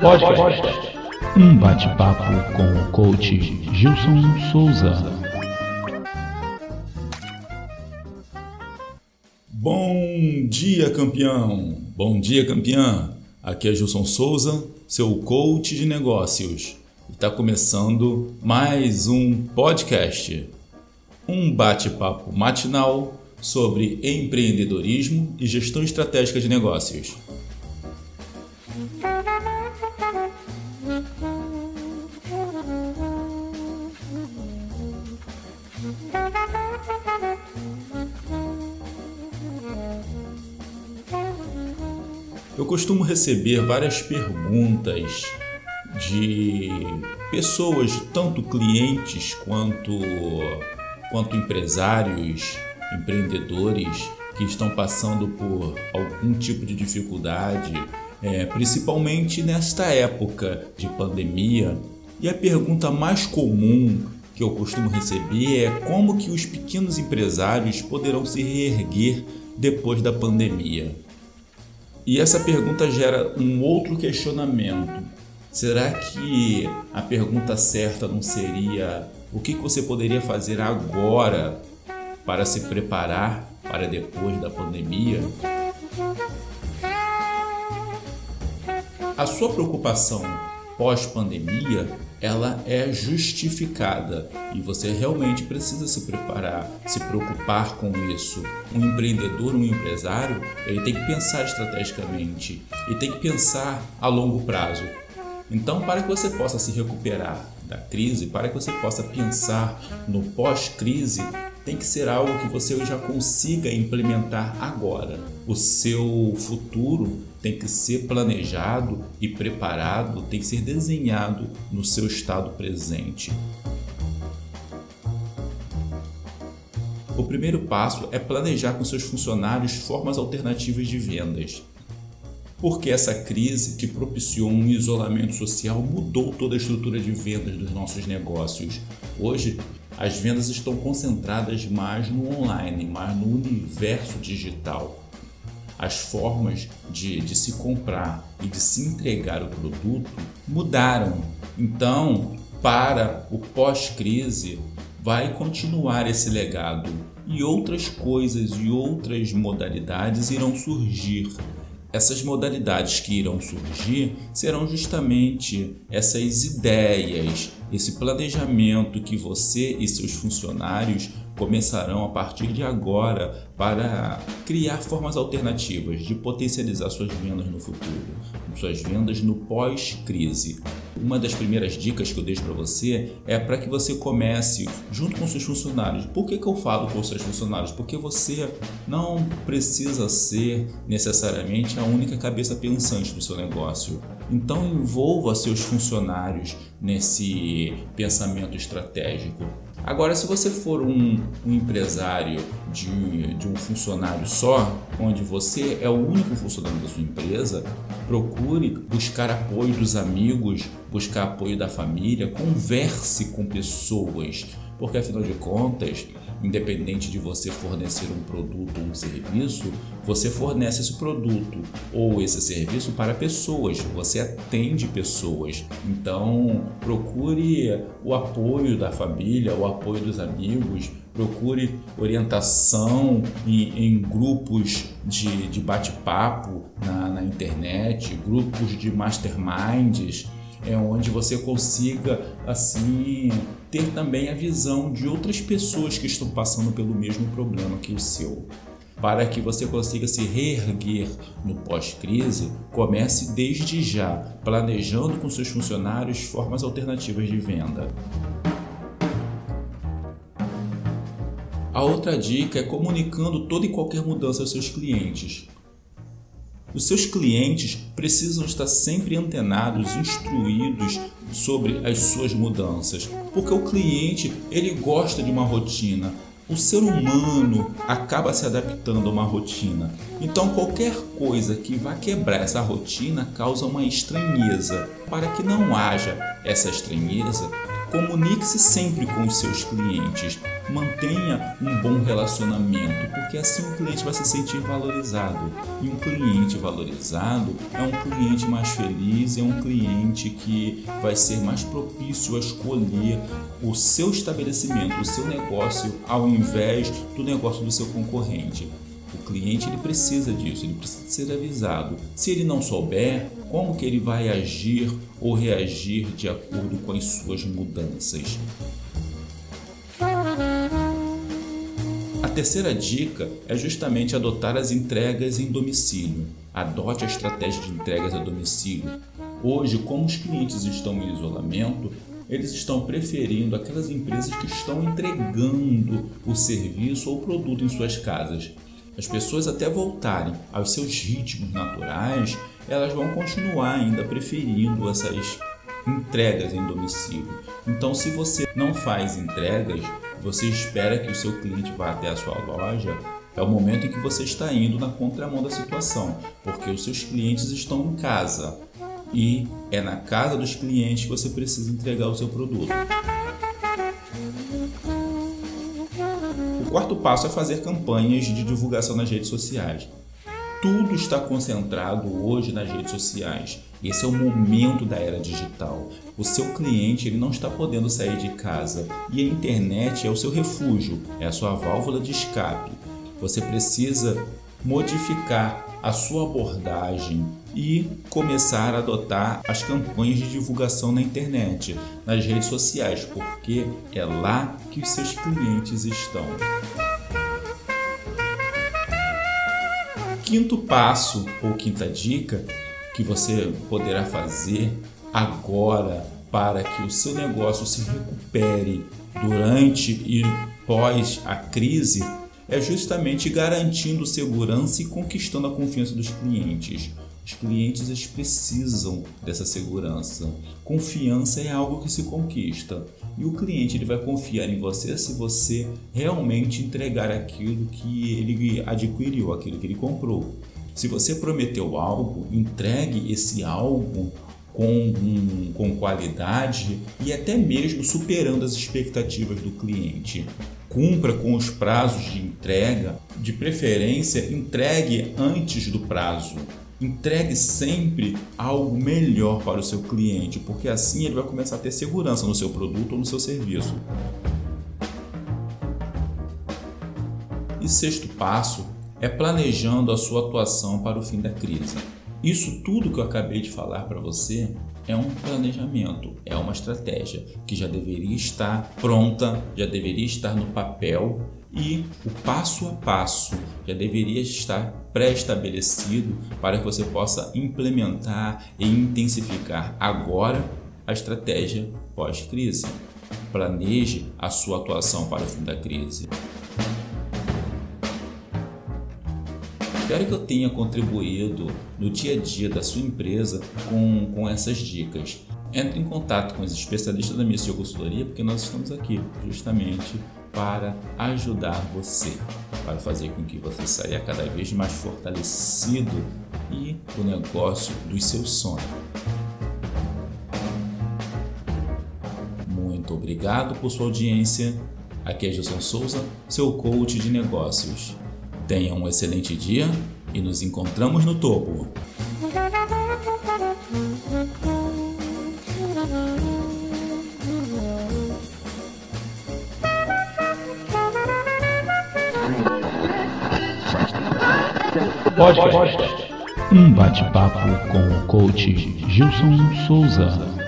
Podcast. Um bate-papo com o coach Gilson Souza. Bom dia, campeão! Bom dia, campeã! Aqui é Gilson Souza, seu coach de negócios. Está começando mais um podcast. Um bate-papo matinal sobre empreendedorismo e gestão estratégica de negócios. Eu costumo receber várias perguntas de pessoas, tanto clientes quanto, quanto empresários, empreendedores que estão passando por algum tipo de dificuldade, é, principalmente nesta época de pandemia. E a pergunta mais comum que eu costumo receber é como que os pequenos empresários poderão se reerguer depois da pandemia. E essa pergunta gera um outro questionamento. Será que a pergunta certa não seria o que você poderia fazer agora para se preparar para depois da pandemia? A sua preocupação pós-pandemia, ela é justificada e você realmente precisa se preparar, se preocupar com isso. Um empreendedor, um empresário, ele tem que pensar estrategicamente e tem que pensar a longo prazo. Então, para que você possa se recuperar da crise, para que você possa pensar no pós-crise, tem que ser algo que você já consiga implementar agora. O seu futuro tem que ser planejado e preparado, tem que ser desenhado no seu estado presente. O primeiro passo é planejar com seus funcionários formas alternativas de vendas porque essa crise que propiciou um isolamento social mudou toda a estrutura de vendas dos nossos negócios. Hoje, as vendas estão concentradas mais no online, mais no universo digital. As formas de, de se comprar e de se entregar o produto mudaram. Então, para o pós-crise, vai continuar esse legado e outras coisas e outras modalidades irão surgir essas modalidades que irão surgir serão justamente essas ideias, esse planejamento que você e seus funcionários começarão a partir de agora para criar formas alternativas de potencializar suas vendas no futuro, suas vendas no pós-crise. Uma das primeiras dicas que eu deixo para você é para que você comece junto com seus funcionários. Por que, que eu falo com seus funcionários? Porque você não precisa ser necessariamente a única cabeça pensante do seu negócio. Então envolva seus funcionários nesse pensamento estratégico. Agora, se você for um, um empresário de, de, um funcionário só, onde você é o único funcionário da sua empresa, procure buscar apoio dos amigos, buscar apoio da família, converse com pessoas, porque afinal de contas, independente de você fornecer um produto ou um serviço, você fornece esse produto ou esse serviço para pessoas, você atende pessoas. Então, procure o apoio da família, o apoio dos amigos, procure orientação em, em grupos de, de bate-papo na, na internet, grupos de masterminds é onde você consiga assim ter também a visão de outras pessoas que estão passando pelo mesmo problema que o seu. Para que você consiga se reerguer no pós-crise, comece desde já, planejando com seus funcionários formas alternativas de venda. A outra dica é comunicando toda e qualquer mudança aos seus clientes. Os seus clientes precisam estar sempre antenados, instruídos sobre as suas mudanças, porque o cliente ele gosta de uma rotina. O ser humano acaba se adaptando a uma rotina. Então qualquer coisa que vá quebrar essa rotina causa uma estranheza. Para que não haja essa estranheza, Comunique-se sempre com os seus clientes, mantenha um bom relacionamento, porque assim o cliente vai se sentir valorizado. E um cliente valorizado é um cliente mais feliz, é um cliente que vai ser mais propício a escolher o seu estabelecimento, o seu negócio, ao invés do negócio do seu concorrente. O cliente ele precisa disso, ele precisa ser avisado. Se ele não souber, como que ele vai agir ou reagir de acordo com as suas mudanças? A terceira dica é justamente adotar as entregas em domicílio. Adote a estratégia de entregas a domicílio. Hoje, como os clientes estão em isolamento, eles estão preferindo aquelas empresas que estão entregando o serviço ou produto em suas casas as pessoas até voltarem aos seus ritmos naturais, elas vão continuar ainda preferindo essas entregas em domicílio. Então, se você não faz entregas, você espera que o seu cliente vá até a sua loja, é o momento em que você está indo na contramão da situação, porque os seus clientes estão em casa e é na casa dos clientes que você precisa entregar o seu produto. Quarto passo é fazer campanhas de divulgação nas redes sociais. Tudo está concentrado hoje nas redes sociais. Esse é o momento da era digital. O seu cliente ele não está podendo sair de casa e a internet é o seu refúgio, é a sua válvula de escape. Você precisa modificar a sua abordagem e começar a adotar as campanhas de divulgação na internet, nas redes sociais, porque é lá que os seus clientes estão. Quinto passo ou quinta dica que você poderá fazer agora para que o seu negócio se recupere durante e pós a crise é justamente garantindo segurança e conquistando a confiança dos clientes. Os clientes eles precisam dessa segurança. Confiança é algo que se conquista. E o cliente ele vai confiar em você se você realmente entregar aquilo que ele adquiriu, aquilo que ele comprou. Se você prometeu algo, entregue esse algo com, com qualidade e até mesmo superando as expectativas do cliente. Cumpra com os prazos de entrega, de preferência, entregue antes do prazo. Entregue sempre algo melhor para o seu cliente, porque assim ele vai começar a ter segurança no seu produto ou no seu serviço. E sexto passo é planejando a sua atuação para o fim da crise. Isso tudo que eu acabei de falar para você é um planejamento, é uma estratégia que já deveria estar pronta, já deveria estar no papel e o passo a passo já deveria estar pré-estabelecido para que você possa implementar e intensificar agora a estratégia pós-crise. Planeje a sua atuação para o fim da crise. Espero que eu tenha contribuído no dia a dia da sua empresa com, com essas dicas. Entre em contato com os especialistas da Missão Consultoria, porque nós estamos aqui justamente para ajudar você, para fazer com que você saia cada vez mais fortalecido e o negócio dos seus sonhos. Muito obrigado por sua audiência. Aqui é Gilson Souza, seu coach de negócios. Tenha um excelente dia e nos encontramos no topo. Podcast. Um bate-papo com o coach Gilson Souza.